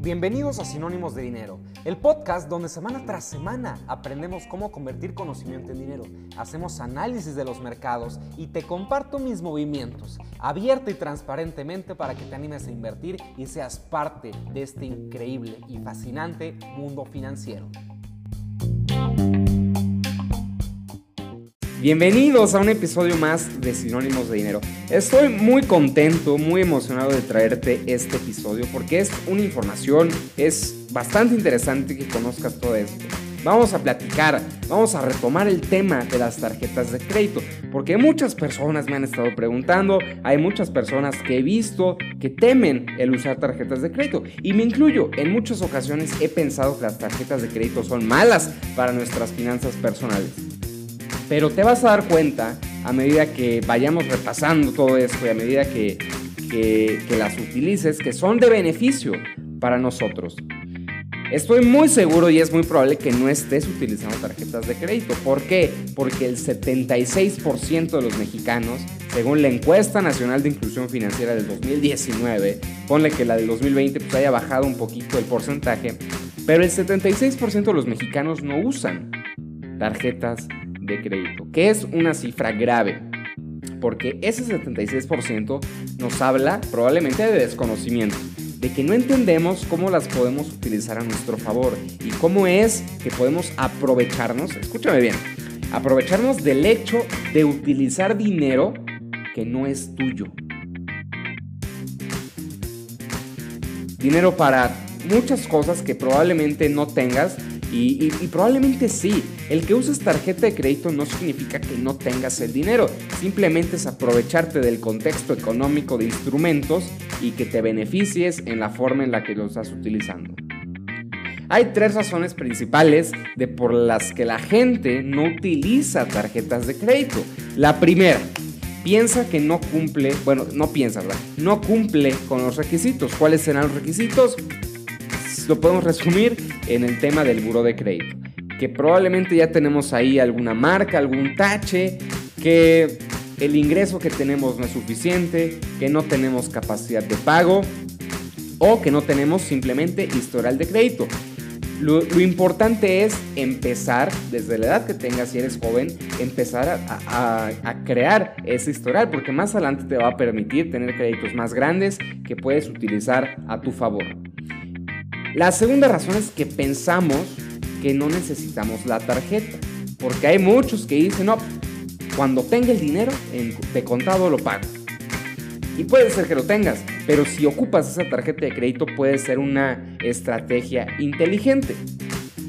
Bienvenidos a Sinónimos de Dinero, el podcast donde semana tras semana aprendemos cómo convertir conocimiento en dinero, hacemos análisis de los mercados y te comparto mis movimientos, abierto y transparentemente para que te animes a invertir y seas parte de este increíble y fascinante mundo financiero. Bienvenidos a un episodio más de Sinónimos de Dinero. Estoy muy contento, muy emocionado de traerte este episodio porque es una información, es bastante interesante que conozcas todo esto. Vamos a platicar, vamos a retomar el tema de las tarjetas de crédito, porque muchas personas me han estado preguntando, hay muchas personas que he visto que temen el usar tarjetas de crédito, y me incluyo, en muchas ocasiones he pensado que las tarjetas de crédito son malas para nuestras finanzas personales. Pero te vas a dar cuenta a medida que vayamos repasando todo esto y a medida que, las utilices que son de beneficio para nosotros. Estoy muy seguro y es muy probable que no estés utilizando tarjetas de crédito. ¿Por qué? Porque el 76% de los mexicanos, según la encuesta nacional de inclusión financiera del 2019, ponle que la del 2020 pues haya bajado un poquito el porcentaje, pero el 76% de los mexicanos no usan tarjetas de crédito, que es una cifra grave, porque ese 76% nos habla probablemente de desconocimiento, de que no entendemos cómo las podemos utilizar a nuestro favor y cómo es que podemos aprovecharnos, escúchame bien, aprovecharnos del hecho de utilizar dinero que no es tuyo. Dinero para muchas cosas que probablemente no tengas y, probablemente sí, el que uses tarjeta de crédito no significa que no tengas el dinero, simplemente es aprovecharte del contexto económico de instrumentos y que te beneficies en la forma en la que lo estás utilizando. Hay tres razones principales de por las que la gente no utiliza tarjetas de crédito. La primera, piensa que no cumple, bueno, no piensa, ¿verdad? No cumple con los requisitos. ¿Cuáles serán los requisitos? Lo podemos resumir en el tema del buro de crédito. Que probablemente ya tenemos ahí alguna marca, algún tache, que el ingreso que tenemos no es suficiente, que no tenemos capacidad de pago o que no tenemos simplemente historial de crédito. Lo, importante es empezar, desde la edad que tengas si eres joven, empezar a, a, crear ese historial, porque más adelante te va a permitir tener créditos más grandes que puedes utilizar a tu favor. La segunda razón es que pensamos que no necesitamos la tarjeta, porque hay muchos que dicen, no, cuando tenga el dinero de contado lo pago. Y puede ser que lo tengas, pero si ocupas esa tarjeta de crédito puede ser una estrategia inteligente.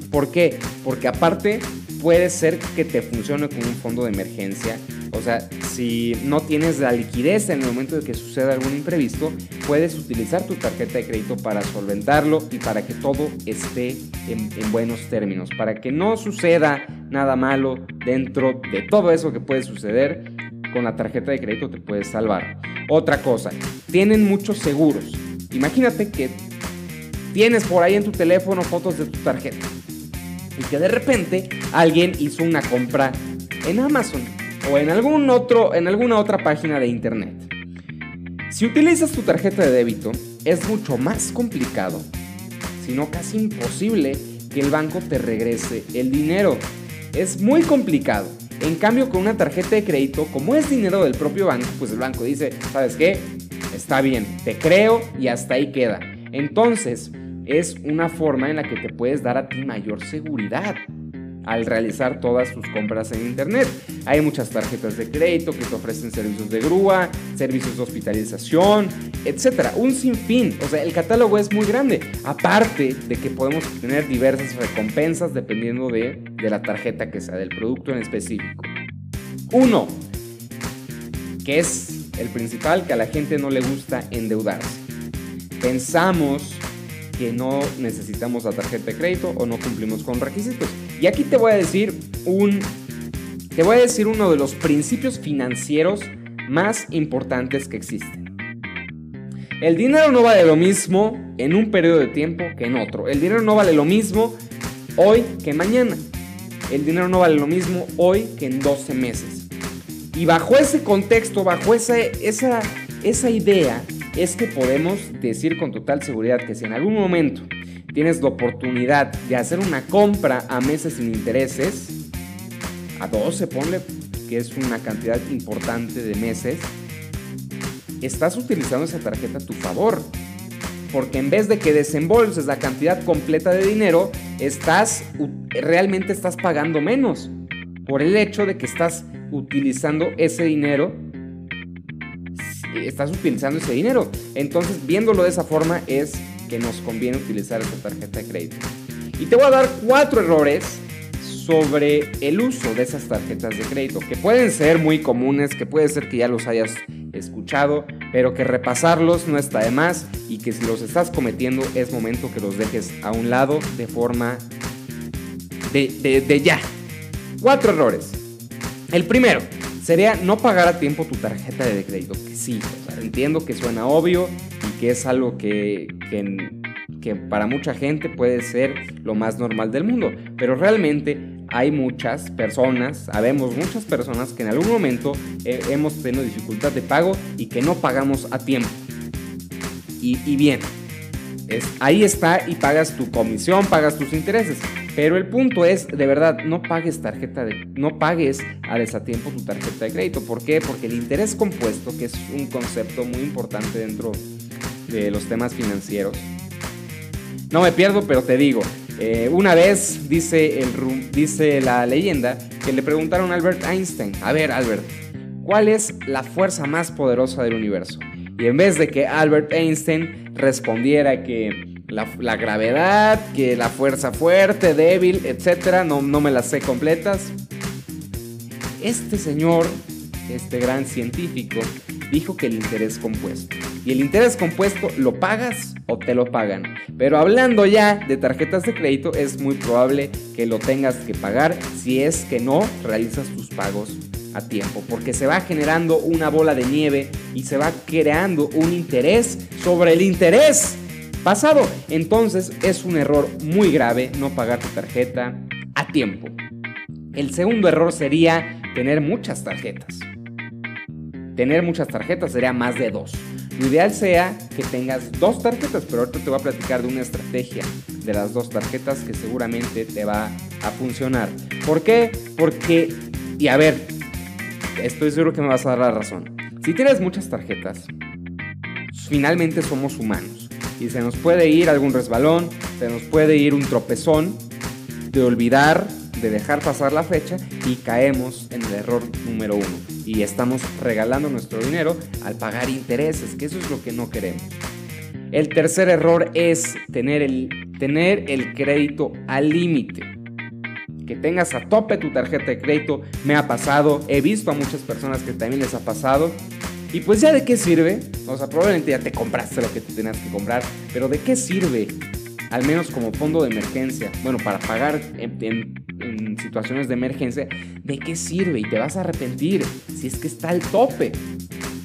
¿Por qué? Porque aparte puede ser que te funcione como un fondo de emergencia. O sea, si no tienes la liquidez en el momento de que suceda algún imprevisto, puedes utilizar tu tarjeta de crédito para solventarlo y para que todo esté en, buenos términos, para que no suceda nada malo dentro de todo eso que puede suceder. Con la tarjeta de crédito te puedes salvar. Otra cosa, tienen muchos seguros. Imagínate que tienes por ahí en tu teléfono fotos de tu tarjeta y que de repente alguien hizo una compra en Amazon o en, algún otro, en alguna otra página de internet. Si utilizas tu tarjeta de débito, es mucho más complicado, si no casi imposible, que el banco te regrese el dinero. Es muy complicado. En cambio, con una tarjeta de crédito, como es dinero del propio banco, pues el banco dice, ¿sabes qué? Está bien, te creo y hasta ahí queda. Entonces, es una forma en la que te puedes dar a ti mayor seguridad al realizar todas tus compras en internet. Hay muchas tarjetas de crédito que te ofrecen servicios de grúa, servicios de hospitalización, etcétera, un sinfín. O sea, el catálogo es muy grande. Aparte de que podemos tener diversas recompensas dependiendo de, de la tarjeta que sea, del producto en específico. Uno, que es el principal, que a la gente no le gusta endeudarse. Pensamos que no necesitamos la tarjeta de crédito o no cumplimos con requisitos. Y aquí te voy a decir un te voy a decir uno de los principios financieros más importantes que existen. El dinero no vale lo mismo en un periodo de tiempo que en otro. El dinero no vale lo mismo hoy que mañana. El dinero no vale lo mismo hoy que en 12 meses. Y bajo ese contexto, bajo esa, esa esa idea es que podemos decir con total seguridad que si en algún momento tienes la oportunidad de hacer una compra a meses sin intereses, a 12 ponle que es una cantidad importante de meses, estás utilizando esa tarjeta a tu favor. Porque en vez de que desembolses la cantidad completa de dinero, estás realmente estás pagando menos por el hecho de que estás utilizando ese dinero estás utilizando ese dinero. Entonces, viéndolo de esa forma es que nos conviene utilizar esa tarjeta de crédito. Y te voy a dar cuatro errores sobre el uso de esas tarjetas de crédito, que pueden ser muy comunes, que puede ser que ya los hayas escuchado, pero que repasarlos no está de más y que si los estás cometiendo es momento que los dejes a un lado de forma de ya. Cuatro errores. El primero sería no pagar a tiempo tu tarjeta de crédito, sí, entiendo que suena obvio y que es algo que, que, para mucha gente puede ser lo más normal del mundo, pero realmente hay muchas personas, sabemos muchas personas que en algún momento eh, hemos tenido dificultad de pago y que no pagamos a tiempo. Y bien, es, ahí está y pagas tu comisión, pagas tus intereses. Pero el punto es, de verdad, no pagues tarjeta de, no pagues a desatiempo tu tarjeta de crédito. ¿Por qué? Porque el interés compuesto, que es un concepto muy importante dentro de los temas financieros. No me pierdo, pero te digo, eh, una vez dice, el, dice la leyenda que le preguntaron a Albert Einstein, a ver Albert, ¿cuál es la fuerza más poderosa del universo? Y en vez de que Albert Einstein respondiera que la, gravedad, que la fuerza fuerte, débil, etcétera, no, no me las sé completas. Este señor, este gran científico, dijo que el interés compuesto. Y el interés compuesto lo pagas o te lo pagan. Pero hablando ya de tarjetas de crédito, es muy probable que lo tengas que pagar si es que no realizas tus pagos a tiempo, porque se va generando una bola de nieve y se va creando un interés sobre el interés pasado. Entonces es un error muy grave no pagar tu tarjeta a tiempo. El segundo error sería tener muchas tarjetas. Tener muchas tarjetas sería más de dos. Lo ideal sea que tengas dos tarjetas, pero ahorita te voy a platicar de una estrategia de las dos tarjetas que seguramente te va a funcionar. ¿Por qué? Porque, y a ver, estoy seguro que me vas a dar la razón. Si tienes muchas tarjetas, finalmente somos humanos y se nos puede ir algún resbalón, se nos puede ir un tropezón de olvidar, de dejar pasar la fecha y caemos en el error número uno. Y estamos regalando nuestro dinero al pagar intereses, que eso es lo que no queremos. El tercer error es tener el, tener el crédito al límite. Que tengas a tope tu tarjeta de crédito me ha pasado, he visto a muchas personas que también les ha pasado y pues ya de qué sirve, o sea, probablemente ya te compraste lo que tú tenías que comprar, pero de qué sirve, al menos como fondo de emergencia, bueno, para pagar en, situaciones de emergencia, ¿de qué sirve? Y te vas a arrepentir si es que está al tope.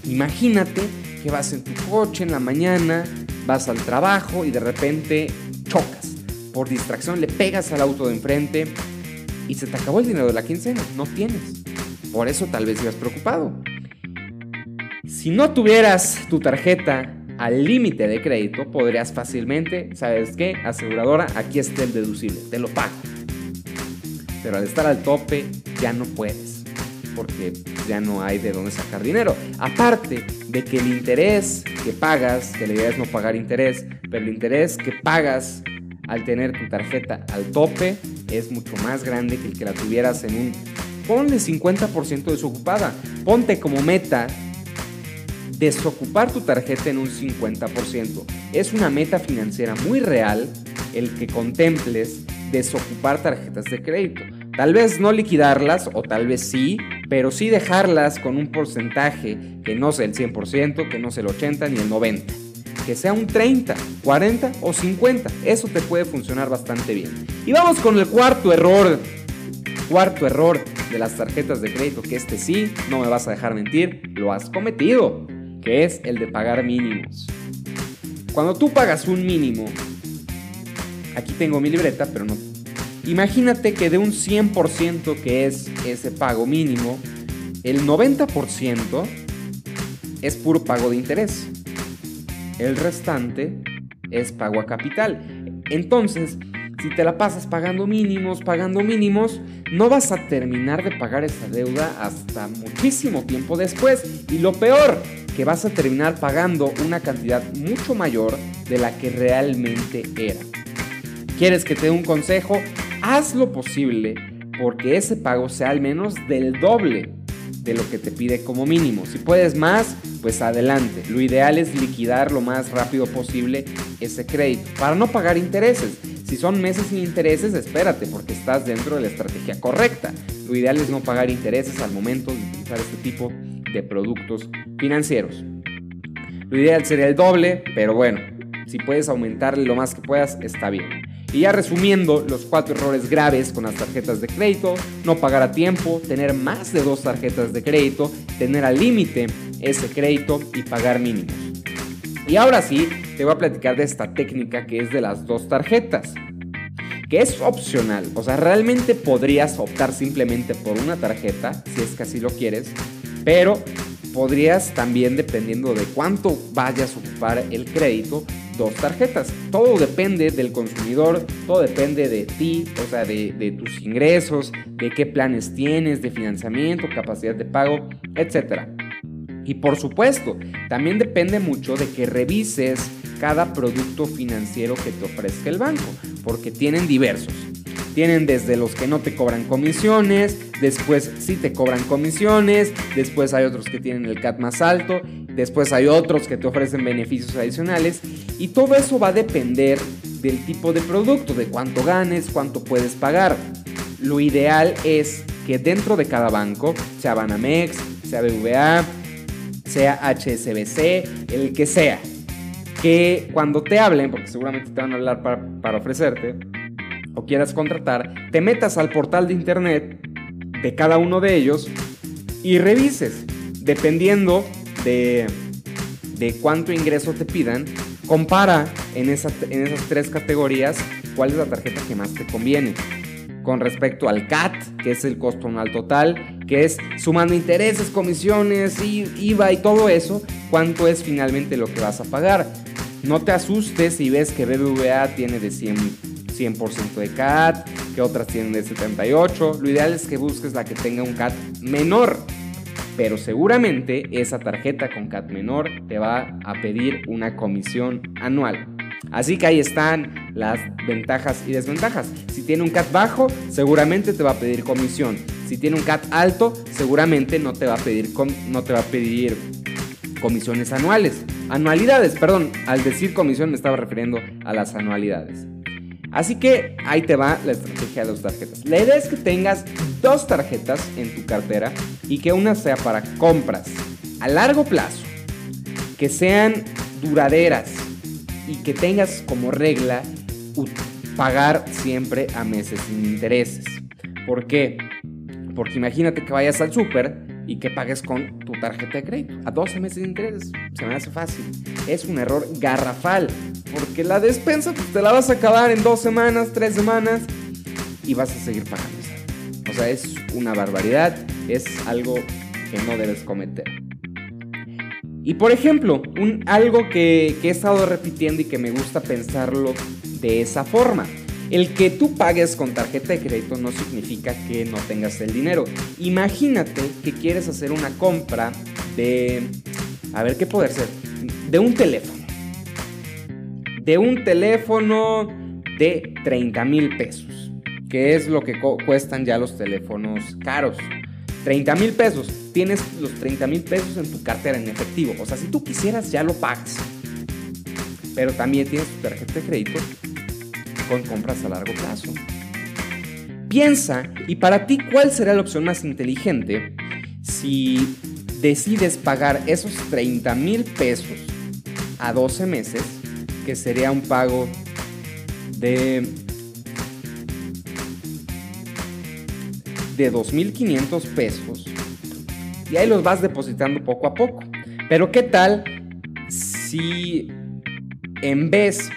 Imagínate que vas en tu coche en la mañana, vas al trabajo y de repente chocas. Por distracción le pegas al auto de enfrente y se te acabó el dinero de la quincena, no tienes. Por eso tal vez ibas preocupado. Si no tuvieras tu tarjeta al límite de crédito, podrías fácilmente, ¿sabes qué? Aseguradora, aquí está el deducible, te lo pago. Pero al estar al tope, ya no puedes, porque ya no hay de dónde sacar dinero. Aparte de que el interés que pagas, que la idea es no pagar interés, pero el interés que pagas al tener tu tarjeta al tope es mucho más grande que el que la tuvieras en un... Ponle 50% desocupada. Ponte como meta desocupar tu tarjeta en un 50%. Es una meta financiera muy real el que contemples desocupar tarjetas de crédito. Tal vez no liquidarlas o tal vez sí, pero sí dejarlas con un porcentaje que no sea el 100%, que no sea el 80 ni el 90. Que sea un 30, 40 o 50. Eso te puede funcionar bastante bien. Y vamos con el cuarto error. Cuarto error de las tarjetas de crédito, que este sí, no me vas a dejar mentir, lo has cometido que es el de pagar mínimos. Cuando tú pagas un mínimo, aquí tengo mi libreta, pero no. Imagínate que de un 100% que es ese pago mínimo, el 90% es puro pago de interés. El restante es pago a capital. Entonces, si te la pasas pagando mínimos, pagando mínimos, no vas a terminar de pagar esa deuda hasta muchísimo tiempo después. Y lo peor, que vas a terminar pagando una cantidad mucho mayor de la que realmente era. ¿Quieres que te dé un consejo? Haz lo posible porque ese pago sea al menos del doble de lo que te pide como mínimo. Si puedes más, pues adelante. Lo ideal es liquidar lo más rápido posible ese crédito para no pagar intereses. Si son meses sin intereses, espérate porque estás dentro de la estrategia correcta. Lo ideal es no pagar intereses al momento de utilizar este tipo de productos financieros. Lo ideal sería el doble, pero bueno, si puedes aumentarle lo más que puedas, está bien. Y ya resumiendo los cuatro errores graves con las tarjetas de crédito, no pagar a tiempo, tener más de dos tarjetas de crédito, tener al límite ese crédito y pagar mínimos. Y ahora sí, te voy a platicar de esta técnica que es de las dos tarjetas, que es opcional, o sea, realmente podrías optar simplemente por una tarjeta, si es que así lo quieres, pero podrías también, dependiendo de cuánto vayas a ocupar el crédito, dos tarjetas. Todo depende del consumidor, todo depende de ti, o sea, de, tus ingresos, de qué planes tienes, de financiamiento, capacidad de pago, etc. Y por supuesto, también depende mucho de que revises cada producto financiero que te ofrezca el banco, porque tienen diversos. Tienen desde los que no te cobran comisiones, después sí te cobran comisiones, después hay otros que tienen el CAT más alto, después hay otros que te ofrecen beneficios adicionales y todo eso va a depender del tipo de producto, de cuánto ganes, cuánto puedes pagar. Lo ideal es que dentro de cada banco, sea Banamex, sea BVA, sea HSBC, el que sea, que cuando te hablen, porque seguramente te van a hablar para, para ofrecerte, o quieras contratar, te metas al portal de internet de cada uno de ellos y revises, dependiendo de, de cuánto ingreso te pidan, compara en, esas en esas tres categorías cuál es la tarjeta que más te conviene. Con respecto al CAT, que es el costo anual total, que es sumando intereses, comisiones, IVA y todo eso, cuánto es finalmente lo que vas a pagar. No te asustes si ves que BBVA tiene de 100, 100 de CAT, que otras tienen de 78. Lo ideal es que busques la que tenga un CAT menor. Pero seguramente esa tarjeta con CAT menor te va a pedir una comisión anual. Así que ahí están las ventajas y desventajas. Si tiene un CAT bajo, seguramente te va a pedir comisión. Si tiene un CAT alto, seguramente no te va a pedir, no te va a pedir comisiones anuales. Anualidades, perdón, al decir comisión me estaba refiriendo a las anualidades. Así que ahí te va la estrategia de las tarjetas. La idea es que tengas dos tarjetas en tu cartera y que una sea para compras a largo plazo, que sean duraderas y que tengas como regla pagar siempre a meses sin intereses. ¿Por qué? Porque imagínate que vayas al súper y que pagues con tu tarjeta de crédito a 12 meses de interés. Se me hace fácil. Es un error garrafal porque la despensa pues, te la vas a acabar en dos semanas, tres semanas y vas a seguir pagando. O sea, es una barbaridad, es algo que no debes cometer. Y por ejemplo, un, algo que, que he estado repitiendo y que me gusta pensarlo de esa forma. El que tú pagues con tarjeta de crédito no significa que no tengas el dinero. Imagínate que quieres hacer una compra de... A ver, ¿qué puede ser? De un teléfono. De un teléfono de 30 mil pesos. Que es lo que cuestan ya los teléfonos caros. 30 mil pesos. Tienes los 30 mil pesos en tu cartera en efectivo. O sea, si tú quisieras ya lo pagas. Pero también tienes tu tarjeta de crédito con compras a largo plazo. Piensa, y para ti, ¿cuál será la opción más inteligente si decides pagar esos 30 mil pesos a 12 meses, que sería un pago de, de 2.500 pesos, y ahí los vas depositando poco a poco. Pero ¿qué tal si en vez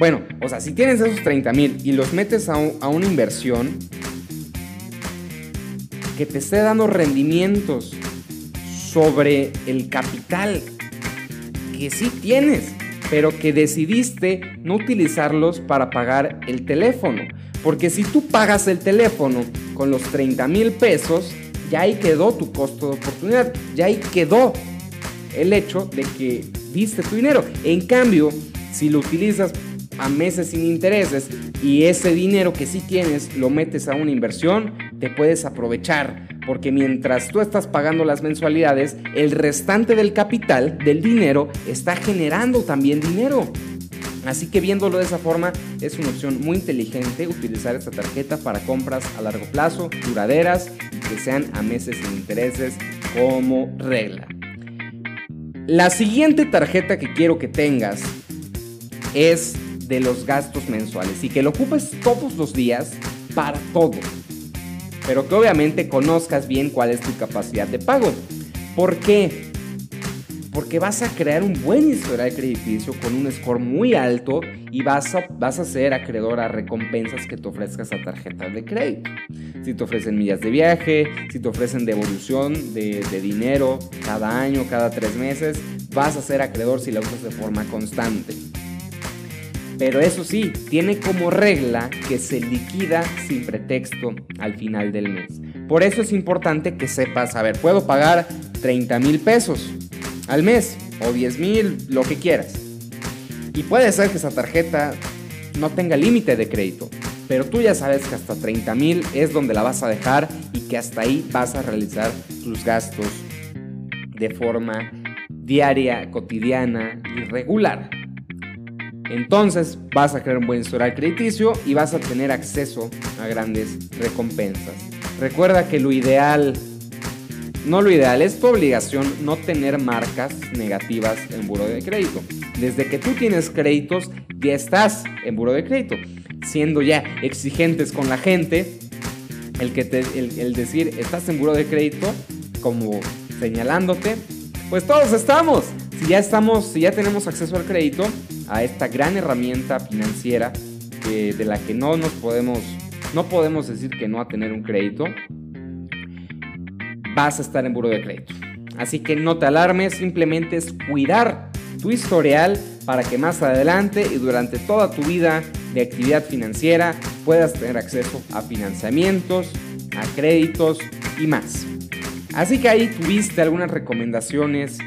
bueno, o sea, si tienes esos 30 mil y los metes a, una inversión que te esté dando rendimientos sobre el capital que sí tienes, pero que decidiste no utilizarlos para pagar el teléfono. Porque si tú pagas el teléfono con los 30 mil pesos, ya ahí quedó tu costo de oportunidad, ya ahí quedó el hecho de que diste tu dinero. En cambio, si lo utilizas a meses sin intereses y ese dinero que sí tienes lo metes a una inversión, te puedes aprovechar. Porque mientras tú estás pagando las mensualidades, el restante del capital, del dinero, está generando también dinero. Así que viéndolo de esa forma, es una opción muy inteligente utilizar esta tarjeta para compras a largo plazo, duraderas y que sean a meses sin intereses como regla. La siguiente tarjeta que quiero que tengas es de los gastos mensuales y que lo ocupes todos los días para todo. Pero que obviamente conozcas bien cuál es tu capacidad de pago. ¿Por qué? Porque vas a crear un buen historial crediticio con un score muy alto y vas a, vas a ser acreedor a recompensas que te ofrezcas a tarjetas de crédito. Si te ofrecen millas de viaje, si te ofrecen devolución de, de dinero cada año, cada tres meses, vas a ser acreedor si la usas de forma constante. Pero eso sí, tiene como regla que se liquida sin pretexto al final del mes. Por eso es importante que sepas, a ver, puedo pagar 30 mil pesos al mes o 10 mil, lo que quieras. Y puede ser que esa tarjeta no tenga límite de crédito, pero tú ya sabes que hasta 30 mil es donde la vas a dejar y que hasta ahí vas a realizar tus gastos de forma diaria, cotidiana y regular. Entonces vas a crear un buen historial crediticio y vas a tener acceso a grandes recompensas. Recuerda que lo ideal, no lo ideal, es tu obligación no tener marcas negativas en buro de crédito. Desde que tú tienes créditos, ya estás en buro de crédito. Siendo ya exigentes con la gente, el, que te, el, decir estás en buro de crédito, como señalándote, pues todos estamos. Si ya estamos, si ya tenemos acceso al crédito, a esta gran herramienta financiera de la que no nos podemos, no podemos decir que no a tener un crédito, vas a estar en buro de crédito. Así que no te alarmes, simplemente es cuidar tu historial para que más adelante y durante toda tu vida de actividad financiera puedas tener acceso a financiamientos, a créditos y más. Así que ahí tuviste algunas recomendaciones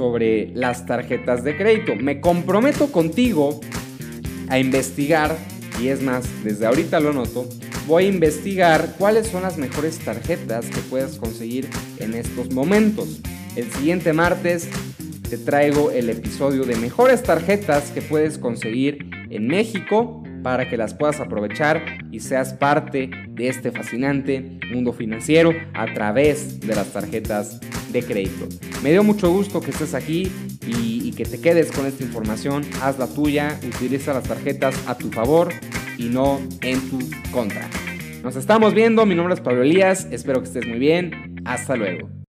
sobre las tarjetas de crédito. Me comprometo contigo a investigar, y es más, desde ahorita lo noto, voy a investigar cuáles son las mejores tarjetas que puedes conseguir en estos momentos. El siguiente martes te traigo el episodio de mejores tarjetas que puedes conseguir en México para que las puedas aprovechar y seas parte de este fascinante mundo financiero a través de las tarjetas de crédito. Me dio mucho gusto que estés aquí y, que te quedes con esta información. Haz la tuya, utiliza las tarjetas a tu favor y no en tu contra. Nos estamos viendo, mi nombre es Pablo Elías, espero que estés muy bien, hasta luego.